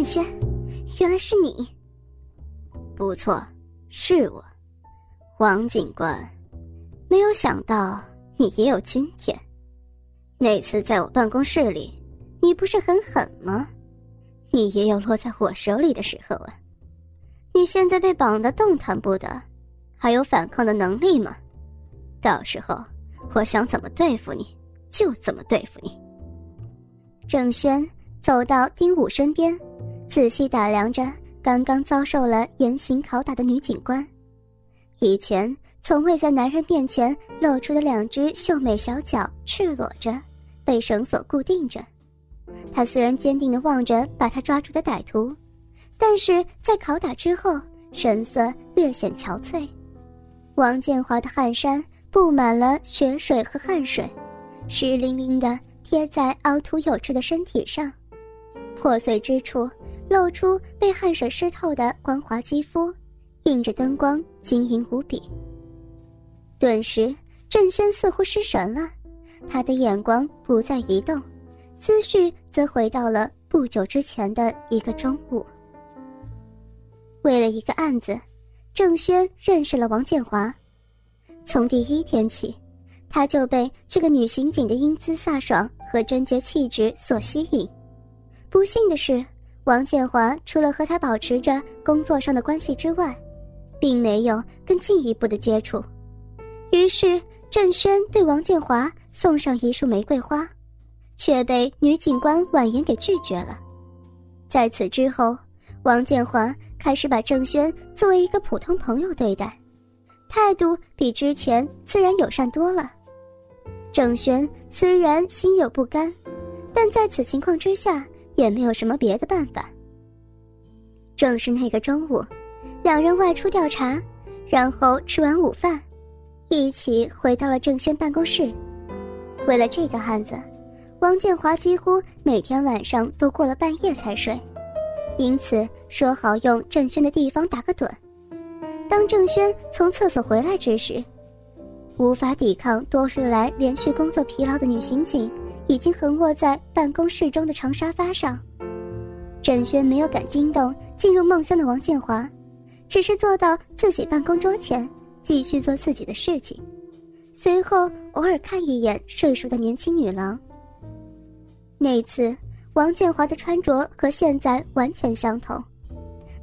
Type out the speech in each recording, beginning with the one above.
郑轩，原来是你。不错，是我，王警官。没有想到你也有今天。那次在我办公室里，你不是很狠吗？你也有落在我手里的时候啊。你现在被绑得动弹不得，还有反抗的能力吗？到时候我想怎么对付你，就怎么对付你。郑轩走到丁武身边，仔细打量着刚刚遭受了严刑拷打的女警官。以前从未在男人面前露出的两只秀美小脚赤裸着，被绳索固定着。他虽然坚定地望着把他抓住的歹徒。但是在拷打之后，神色略显憔悴。王建华的汗衫布满了血水和汗水，湿淋淋的贴在凹凸有致的身体上，破碎之处露出被汗水湿透的光滑肌肤，映着灯光晶莹无比。顿时，郑轩似乎失神了，他的眼光不再移动，思绪则回到了不久之前的一个中午。为了一个案子，郑轩认识了王建华。从第一天起，他就被这个女刑警的英姿飒爽和贞洁气质所吸引。不幸的是，王建华除了和他保持着工作上的关系之外，并没有更进一步的接触。于是，郑轩对王建华送上一束玫瑰花，却被女警官婉言给拒绝了。在此之后。王建华开始把郑轩作为一个普通朋友对待，态度比之前自然友善多了。郑轩虽然心有不甘，但在此情况之下也没有什么别的办法。正是那个中午，两人外出调查，然后吃完午饭，一起回到了郑轩办公室。为了这个案子，王建华几乎每天晚上都过了半夜才睡。因此说好用郑轩的地方打个盹。当郑轩从厕所回来之时，无法抵抗多日来连续工作疲劳的女刑警已经横卧在办公室中的长沙发上。郑轩没有敢惊动进入梦乡的王建华，只是坐到自己办公桌前，继续做自己的事情，随后偶尔看一眼睡熟的年轻女郎。那次。王建华的穿着和现在完全相同，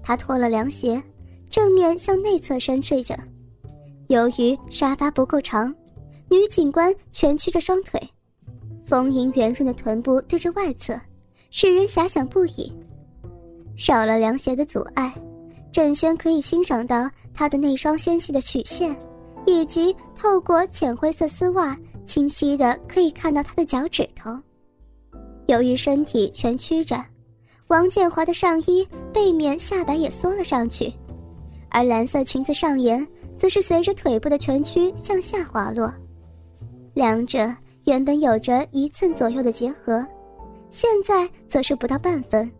他脱了凉鞋，正面向内侧身睡着。由于沙发不够长，女警官蜷曲着双腿，丰盈圆润的臀部对着外侧，使人遐想不已。少了凉鞋的阻碍，郑轩可以欣赏到她的那双纤细的曲线，以及透过浅灰色丝袜，清晰的可以看到她的脚趾头。由于身体蜷曲着，王建华的上衣背面下摆也缩了上去，而蓝色裙子上沿则是随着腿部的蜷曲向下滑落。两者原本有着一寸左右的结合，现在则是不到半分。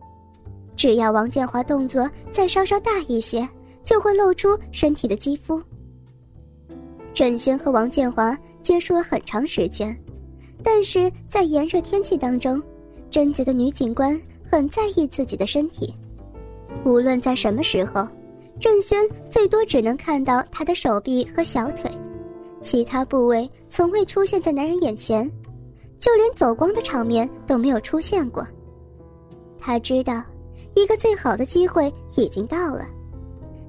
只要王建华动作再稍稍大一些，就会露出身体的肌肤。郑轩和王建华接触了很长时间，但是在炎热天气当中。贞洁的女警官很在意自己的身体，无论在什么时候，郑轩最多只能看到她的手臂和小腿，其他部位从未出现在男人眼前，就连走光的场面都没有出现过。他知道，一个最好的机会已经到了，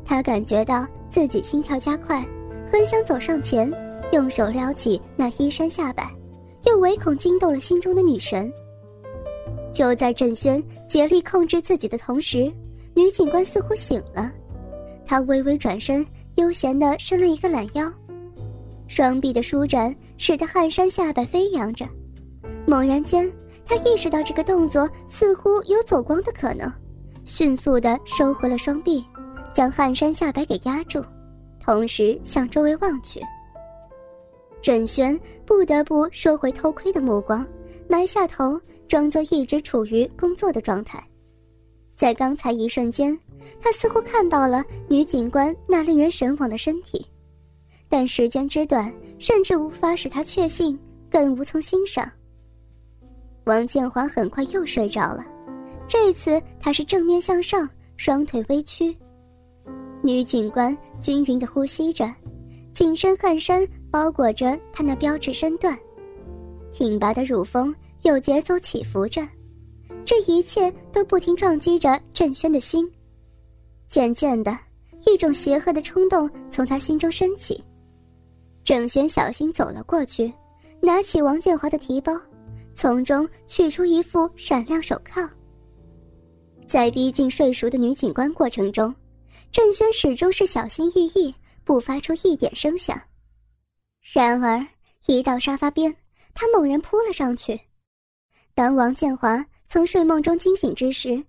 他感觉到自己心跳加快，很想走上前，用手撩起那衣衫下摆，又唯恐惊动了心中的女神。就在郑轩竭力控制自己的同时，女警官似乎醒了，她微微转身，悠闲地伸了一个懒腰，双臂的舒展使得汗衫下摆飞扬着。猛然间，他意识到这个动作似乎有走光的可能，迅速地收回了双臂，将汗衫下摆给压住，同时向周围望去。郑轩不得不收回偷窥的目光，埋下头。装作一直处于工作的状态，在刚才一瞬间，他似乎看到了女警官那令人神往的身体，但时间之短，甚至无法使他确信，更无从欣赏。王建华很快又睡着了，这次他是正面向上，双腿微曲。女警官均匀的呼吸着，紧身汗衫包裹着她那标致身段，挺拔的乳峰有节奏起伏着，这一切都不停撞击着郑轩的心。渐渐的，一种邪恶的冲动从他心中升起。郑轩小心走了过去，拿起王建华的提包，从中取出一副闪亮手铐。在逼近睡熟的女警官过程中，郑轩始终是小心翼翼，不发出一点声响。然而，一到沙发边，他猛然扑了上去。当王建华从睡梦中惊醒之时，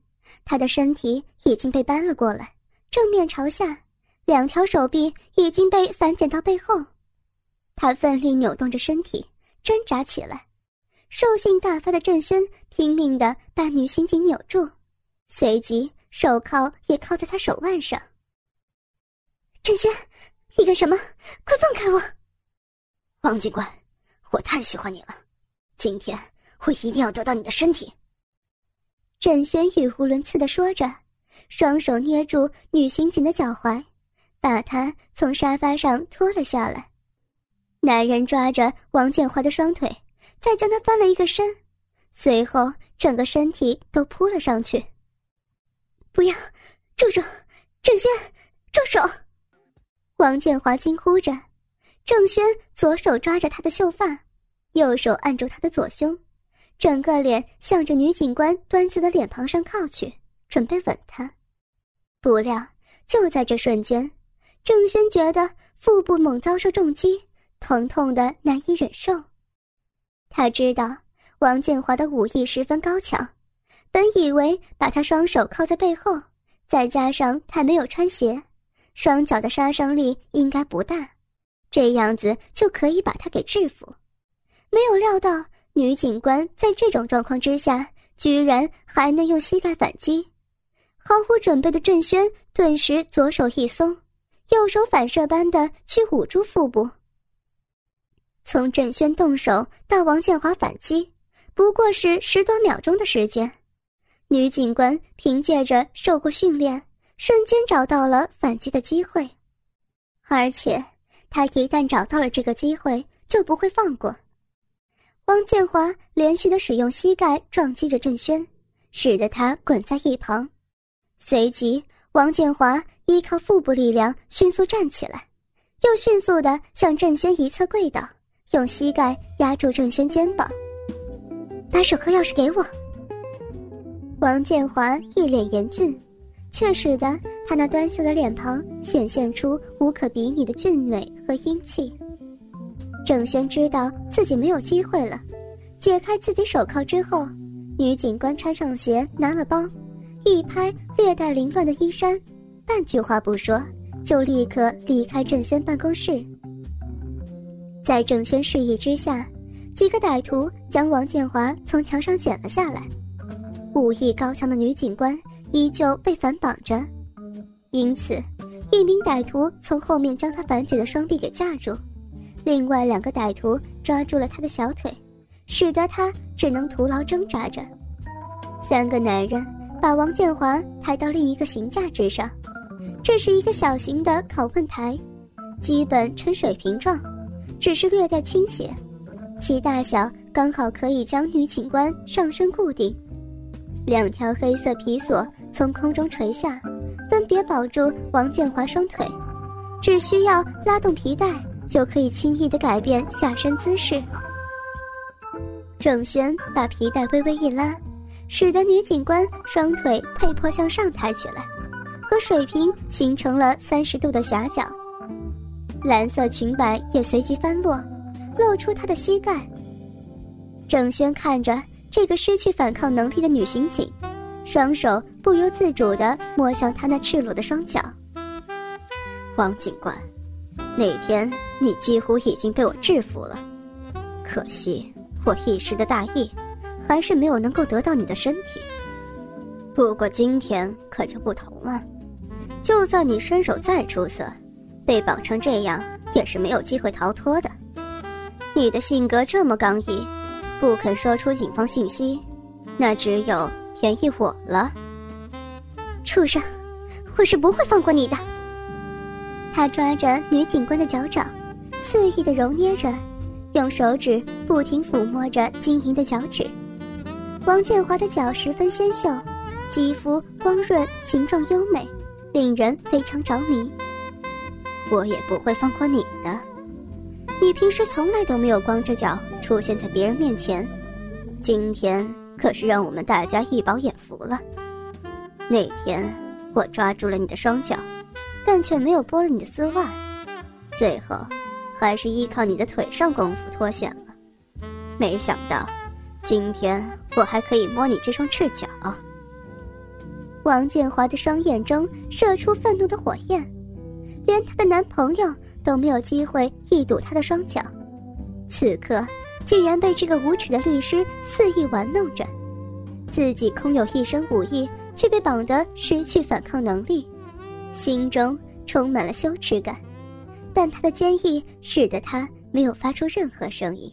他的身体已经被搬了过来，正面朝下，两条手臂已经被反剪到背后。他奋力扭动着身体，挣扎起来。兽性大发的郑轩拼命地把女刑警扭住，随即手铐也铐在他手腕上。郑轩，你干什么？快放开我！王警官，我太喜欢你了，今天我一定要得到你的身体。郑轩语无伦次地说着，双手捏住女刑警的脚踝，把她从沙发上拖了下来。男人抓着王建华的双腿，再将他翻了一个身，随后整个身体都扑了上去。不要，住手！郑轩，住手！王建华惊呼着。郑轩左手抓着他的秀发，右手按住他的左胸。整个脸向着女警官端坐的脸庞上靠去，准备吻她。不料就在这瞬间，郑轩觉得腹部猛遭受重击，疼痛的难以忍受。他知道王建华的武艺十分高强，本以为把他双手铐在背后，再加上他没有穿鞋，双脚的杀伤力应该不大，这样子就可以把他给制服。没有料到。女警官在这种状况之下，居然还能用膝盖反击，毫无准备的郑轩顿时左手一松，右手反射般的去捂住腹部。从郑轩动手到王建华反击，不过是十多秒钟的时间。女警官凭借着受过训练，瞬间找到了反击的机会，而且她一旦找到了这个机会，就不会放过。王建华连续的使用膝盖撞击着郑轩，使得他滚在一旁。随即，王建华依靠腹部力量迅速站起来，又迅速的向郑轩一侧跪倒，用膝盖压住郑轩肩膀。把手铐钥匙给我。王建华一脸严峻，却使得他那端秀的脸庞显现出无可比拟的俊美和英气。郑轩知道自己没有机会了，解开自己手铐之后，女警官穿上鞋，拿了包，一拍略带凌乱的衣衫，半句话不说，就立刻离开郑轩办公室。在郑轩示意之下，几个歹徒将王建华从墙上捡了下来。武艺高强的女警官依旧被反绑着，因此，一名歹徒从后面将她反解的双臂给架住。另外两个歹徒抓住了他的小腿，使得他只能徒劳挣扎着。三个男人把王建华抬到另一个刑架之上，这是一个小型的拷问台，基本呈水平状，只是略带倾斜，其大小刚好可以将女警官上身固定。两条黑色皮索从空中垂下，分别保住王建华双腿，只需要拉动皮带。就可以轻易的改变下身姿势。郑轩把皮带微微一拉，使得女警官双腿被迫向上抬起来，和水平形成了三十度的狭角。蓝色裙摆也随即翻落，露出她的膝盖。郑轩看着这个失去反抗能力的女刑警，双手不由自主地摸向她那赤裸的双脚。王警官。那天你几乎已经被我制服了，可惜我一时的大意，还是没有能够得到你的身体。不过今天可就不同了，就算你身手再出色，被绑成这样也是没有机会逃脱的。你的性格这么刚毅，不肯说出警方信息，那只有便宜我了。畜生，我是不会放过你的！他抓着女警官的脚掌，肆意的揉捏着，用手指不停抚摸着晶莹的脚趾。王建华的脚十分纤秀，肌肤光润，形状优美，令人非常着迷。我也不会放过你的。你平时从来都没有光着脚出现在别人面前，今天可是让我们大家一饱眼福了。那天我抓住了你的双脚，但却没有剥了你的丝袜，最后还是依靠你的腿上功夫脱险了。没想到，今天我还可以摸你这双赤脚。王建华的双眼中射出愤怒的火焰。连她的男朋友都没有机会一睹她的双脚，此刻竟然被这个无耻的律师肆意玩弄着，自己空有一身武艺，却被绑得失去反抗能力，心中充满了羞耻感，但她的坚毅使得他没有发出任何声音。